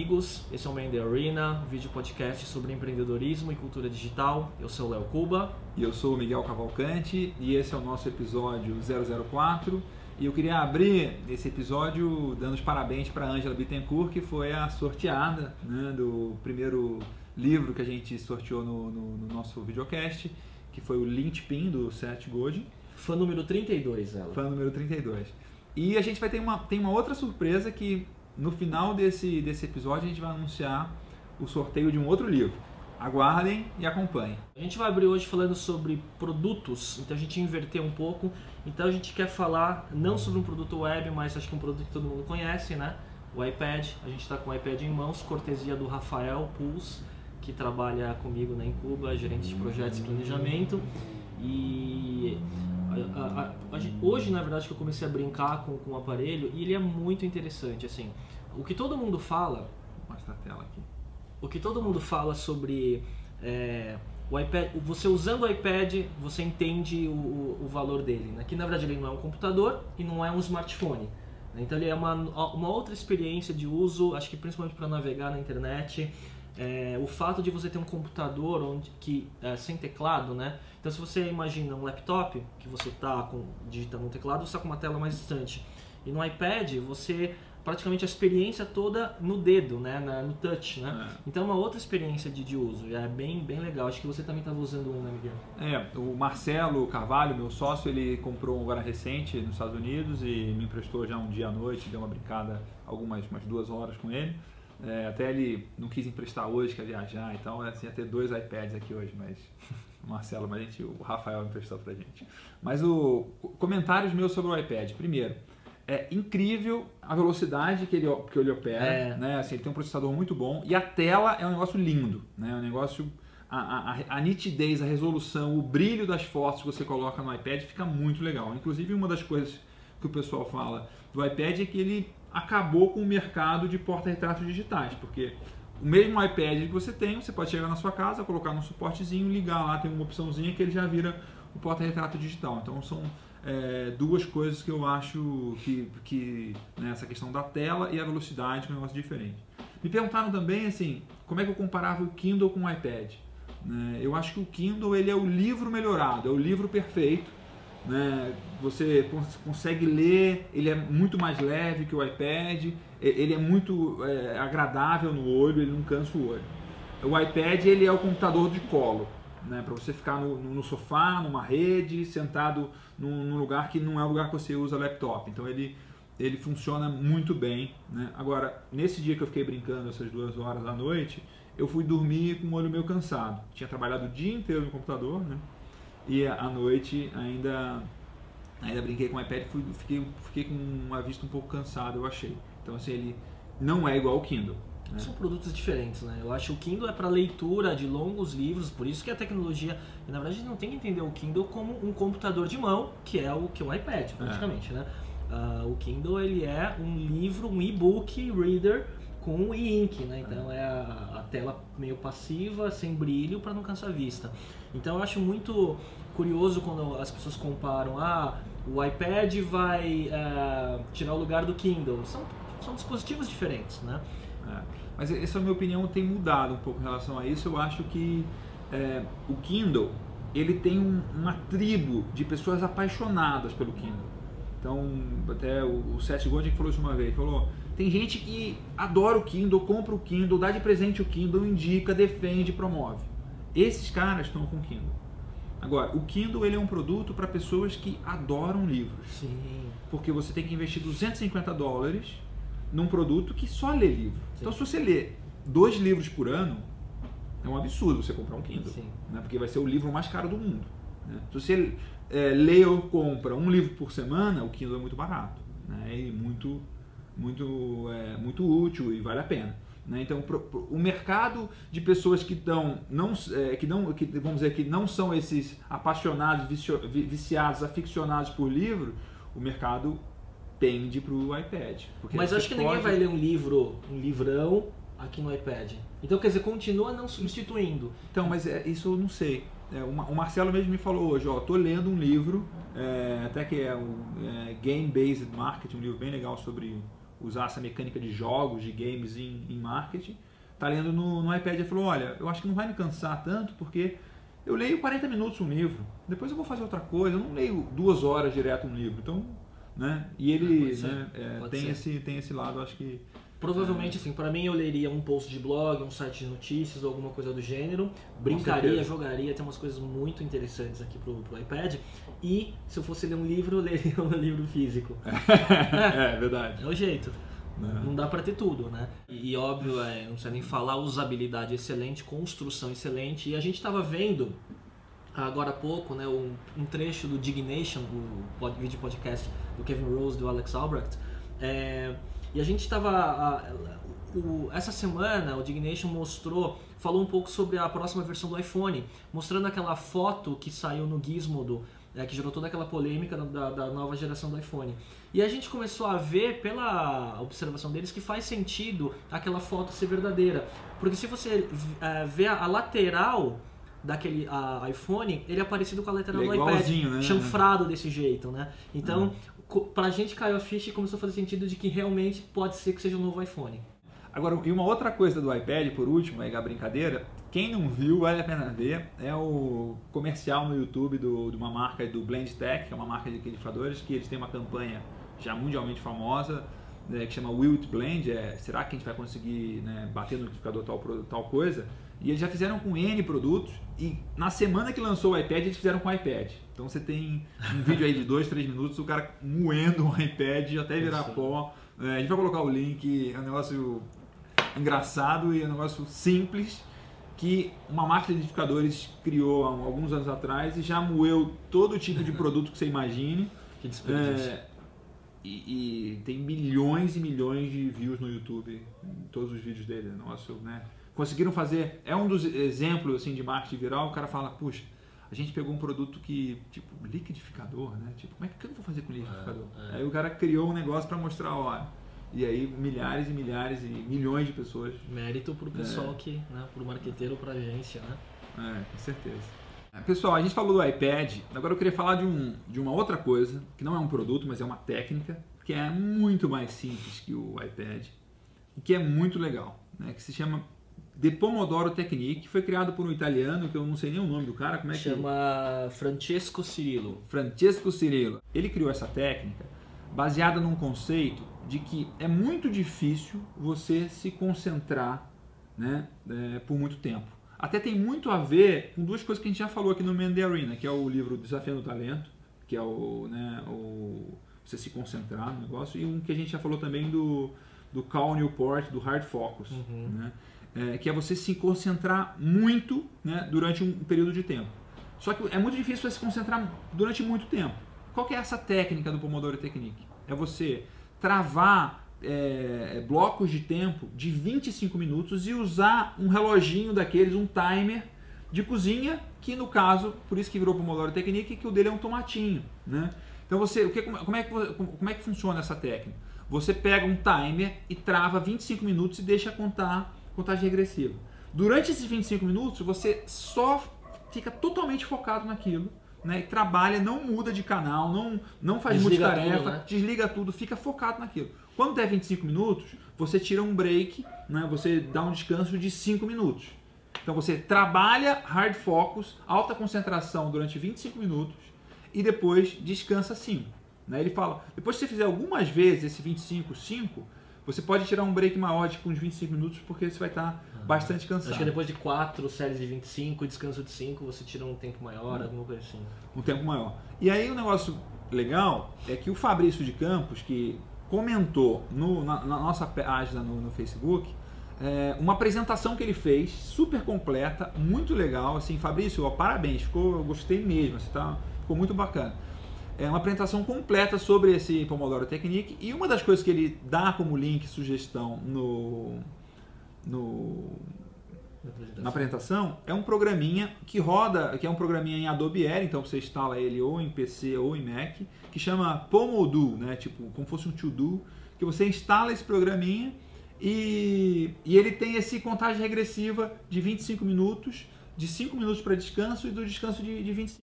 amigos, esse é o Man The Arena, vídeo podcast sobre empreendedorismo e cultura digital. Eu sou o Léo Cuba. E eu sou o Miguel Cavalcante e esse é o nosso episódio 004. E eu queria abrir esse episódio dando os parabéns para a Angela Bittencourt, que foi a sorteada né, do primeiro livro que a gente sorteou no, no, no nosso videocast, que foi o Linchpin do Seth Godin. Fã número 32, ela. Fã número 32. E a gente vai ter uma, tem uma outra surpresa que no final desse, desse episódio a gente vai anunciar o sorteio de um outro livro. Aguardem e acompanhem. A gente vai abrir hoje falando sobre produtos, então a gente inverteu um pouco. Então a gente quer falar não sobre um produto web, mas acho que um produto que todo mundo conhece, né? O iPad. A gente está com o iPad em mãos, cortesia do Rafael Puls, que trabalha comigo na Incuba, gerente de projetos e planejamento. E a, a, hoje, na verdade, que eu comecei a brincar com, com o aparelho e ele é muito interessante. Assim, o que todo mundo fala. Mostra a tela aqui. O que todo mundo fala sobre é, o iPad, você usando o iPad, você entende o, o, valor dele. Né? Que na verdade ele não é um computador e não é um smartphone. Né? Então ele é uma, uma outra experiência de uso, acho que principalmente para navegar na internet. É, o fato de você ter um computador onde, que é, sem teclado, né? Então, se você imagina um laptop que você está digitando um teclado, você está com uma tela mais distante. E no iPad, você praticamente a experiência toda no dedo, né, Na, no touch, né? É. Então é uma outra experiência de, de uso, é bem, bem legal. Acho que você também estava usando um, né, Miguel? É, o Marcelo Carvalho, meu sócio, ele comprou um agora recente nos Estados Unidos e me emprestou já um dia à noite, deu uma brincada algumas umas duas horas com ele. É, até ele não quis emprestar hoje, quer viajar, então assim, ia ter dois iPads aqui hoje, mas o Marcelo, mas a gente, o Rafael emprestou pra gente. Mas o comentários meus sobre o iPad. Primeiro, é incrível a velocidade que ele, que ele opera, é. né? Assim, ele tem um processador muito bom e a tela é um negócio lindo, né? É um negócio a, a, a, nitidez, a resolução, o brilho das fotos que você coloca no iPad fica muito legal. Inclusive, uma das coisas que o pessoal fala do iPad é que ele acabou com o mercado de porta-retratos digitais, porque o mesmo iPad que você tem, você pode chegar na sua casa, colocar no suportezinho, ligar lá, tem uma opçãozinha que ele já vira o porta-retrato digital. Então são é, duas coisas que eu acho que, que né, essa questão da tela e a velocidade é um negócio diferente. Me perguntaram também assim, como é que eu comparava o Kindle com o iPad. Né? Eu acho que o Kindle ele é o livro melhorado, é o livro perfeito. Né? Você consegue ler, ele é muito mais leve que o iPad, ele é muito é, agradável no olho, ele não cansa o olho. O iPad ele é o computador de colo né, para você ficar no, no, sofá, numa rede, sentado num, num, lugar que não é o lugar que você usa laptop. Então ele, ele funciona muito bem. Né? Agora, nesse dia que eu fiquei brincando essas duas horas da noite, eu fui dormir com o olho meio cansado. Tinha trabalhado o dia inteiro no computador, né? E à noite ainda ainda brinquei com o iPad e fiquei, fiquei com uma vista um pouco cansada, eu achei. Então assim, ele não é igual ao Kindle. É. São produtos diferentes, né? Eu acho que o Kindle é para leitura de longos livros, por isso que a tecnologia, na verdade, a gente não tem que entender o Kindle como um computador de mão, que é o que é um iPad, praticamente, é. né? Uh, o Kindle ele é um livro, um e-book reader com e-ink, né? Então é, é a, a, tela meio passiva, sem brilho, para não cansar a vista. Então eu acho muito curioso quando as pessoas comparam, ah, o iPad vai uh, tirar o lugar do Kindle. São, são dispositivos diferentes, né? É. Mas essa minha opinião tem mudado um pouco em relação a isso. Eu acho que é, o Kindle ele tem um, uma tribo de pessoas apaixonadas pelo Kindle. Então, até o, o Seth Godin falou isso uma vez, falou, tem gente que adora o Kindle, compra o Kindle, dá de presente o Kindle, indica, defende, promove. Esses caras estão com o Kindle. Agora, o Kindle ele é um produto para pessoas que adoram livros. Sim. Porque você tem que investir 250 dólares num produto que só lê livro. Sim. Então, se você lê dois livros por ano, é um absurdo você comprar um Kindle. Né? Porque vai ser o livro mais caro do mundo. Né? Se você é, lê ou compra um livro por semana, o Kindle é muito barato. Né? E muito, muito, é, muito útil e vale a pena. Né? Então, pro, pro, o mercado de pessoas que estão, não, é, que não, que, vamos dizer que não são esses apaixonados, vicio, viciados, aficionados por livro, o mercado pende para o iPad. Mas acho que pode... ninguém vai ler um livro, um livrão aqui no iPad. Então, quer dizer, continua não substituindo. Então, mas é, isso eu não sei. É, o Marcelo mesmo me falou hoje, ó, tô lendo um livro, é, até que é o é, Game Based Marketing, um livro bem legal sobre usar essa mecânica de jogos, de games em, em marketing, tá lendo no, no iPad e falou, olha, eu acho que não vai me cansar tanto porque eu leio 40 minutos um livro, depois eu vou fazer outra coisa, eu não leio duas horas direto um livro, então, né? E ele né, é, tem, esse, tem esse lado, acho que Provavelmente, assim, para mim eu leria um post de blog, um site de notícias ou alguma coisa do gênero, brincaria, jogaria, tem umas coisas muito interessantes aqui pro, pro iPad. E se eu fosse ler um livro, eu leria um livro físico. é, é verdade. É o jeito. Não, não dá para ter tudo, né? E, e óbvio, é, não precisa nem falar, usabilidade excelente, construção excelente. E a gente estava vendo agora há pouco, né, um, um trecho do Dignation, o vídeo podcast do Kevin Rose do Alex Albrecht. É, e a gente estava. Essa semana o Dignation mostrou, falou um pouco sobre a próxima versão do iPhone, mostrando aquela foto que saiu no Gizmodo, é, que gerou toda aquela polêmica da, da, nova geração do iPhone. E a gente começou a ver, pela observação deles, que faz sentido aquela foto ser verdadeira. Porque se você é, vê a, a lateral daquele a, iPhone, ele é parecido com a ele do é iPad, né? chanfrado desse jeito, né? Então, uhum pra gente caiu a ficha e começou a fazer sentido de que realmente pode ser que seja um novo iPhone. Agora, e uma outra coisa do iPad, por último, aí a brincadeira, quem não viu, vale a pena ver, é o comercial no YouTube do, de uma marca do Blend Tech, que é uma marca de liquidificadores, que eles têm uma campanha já mundialmente famosa, né, que chama Will It Blend, é, será que a gente vai conseguir né, bater no liquidificador tal, tal coisa? E eles já fizeram com N produtos e na semana que lançou o iPad, eles fizeram com o iPad. Então você tem um vídeo aí de 2, 3 minutos, o cara moendo um iPad até virar pó. É, a gente vai colocar o link, é um negócio engraçado e é um negócio simples que uma marca de edificadores criou há alguns anos atrás e já moeu todo tipo de produto que você imagine. Que desperdício. É, e, e, tem milhões e milhões de views no YouTube, em todos os vídeos dele. Nossa, né? Conseguiram fazer. É um dos exemplos assim, de marketing viral. O cara fala, puxa, a gente pegou um produto que, tipo, liquidificador, né? Tipo, como é que eu vou fazer com liquidificador? É, é. Aí o cara criou um negócio para mostrar, ó. E aí milhares e milhares e milhões de pessoas. Mérito pro pessoal é. que, né? Pro marqueteiro, pra agência, né? É, com certeza. É, pessoal, a gente falou do iPad, agora eu queria falar de, um, de uma outra coisa, que não é um produto, mas é uma técnica, que é muito mais simples que o iPad, e que é muito legal, né? que se chama The Pomodoro Technique, foi criado por um italiano, que eu não sei nem o nome do cara, como é Chama que... Chama Francesco Cirillo. Francesco Cirillo. Ele criou essa técnica baseada num conceito de que é muito difícil você se concentrar né, é, por muito tempo. Até tem muito a ver com duas coisas que a gente já falou aqui no Man the Arena, que é o livro Desafiando o Talento, que é o, né, o você se concentrar no negócio, e um que a gente já falou também do, do Cal Newport, do Hard Focus. Uhum. Né? é, que é você se concentrar muito né, durante um período de tempo. Só que é muito difícil você se concentrar durante muito tempo. Qual que é essa técnica do Pomodoro Technique? É você travar é, blocos de tempo de 25 minutos e usar um reloginho daqueles, um timer de cozinha, que no caso, por isso que virou Pomodoro Technique, que o dele é um tomatinho. Né? Então você, o que, como, é que, como é que funciona essa técnica? Você pega um timer e trava 25 minutos e deixa contar contagem regressiva. Durante esses 25 minutos, você só fica totalmente focado naquilo, né? E trabalha, não muda de canal, não, não faz desliga multitarefa, tudo, né? desliga tudo, fica focado naquilo. Quando der 25 minutos, você tira um break, né? Você dá um descanso de 5 minutos. Então você trabalha hard focus, alta concentração durante 25 minutos e depois descansa 5. Né? Ele fala, depois que você fizer algumas vezes esse 25, 5, você pode tirar um break maior de uns 25 minutos porque você vai estar ah, bastante cansado. Acho que depois de quatro séries de 25 e descanso de 5, você tira um tempo maior, hum. alguma coisa assim. Um tempo maior. E aí o um negócio legal é que o Fabrício de Campos, que comentou no, na, na, nossa página no, no Facebook, é, uma apresentação que ele fez, super completa, muito legal. Assim, Fabrício, ó, parabéns, ficou, eu gostei mesmo, assim, tá, ficou muito bacana é uma apresentação completa sobre esse Pomodoro Technique e uma das coisas que ele dá como link, sugestão no, no na apresentação é um programinha que roda, que é um programinha em Adobe Air, então você instala ele ou em PC ou em Mac, que chama Pomodo, né? Tipo, como fosse um to-do, que você instala esse programinha e, e ele tem esse contagem regressiva de 25 minutos, de 5 minutos para descanso e do descanso de, de 25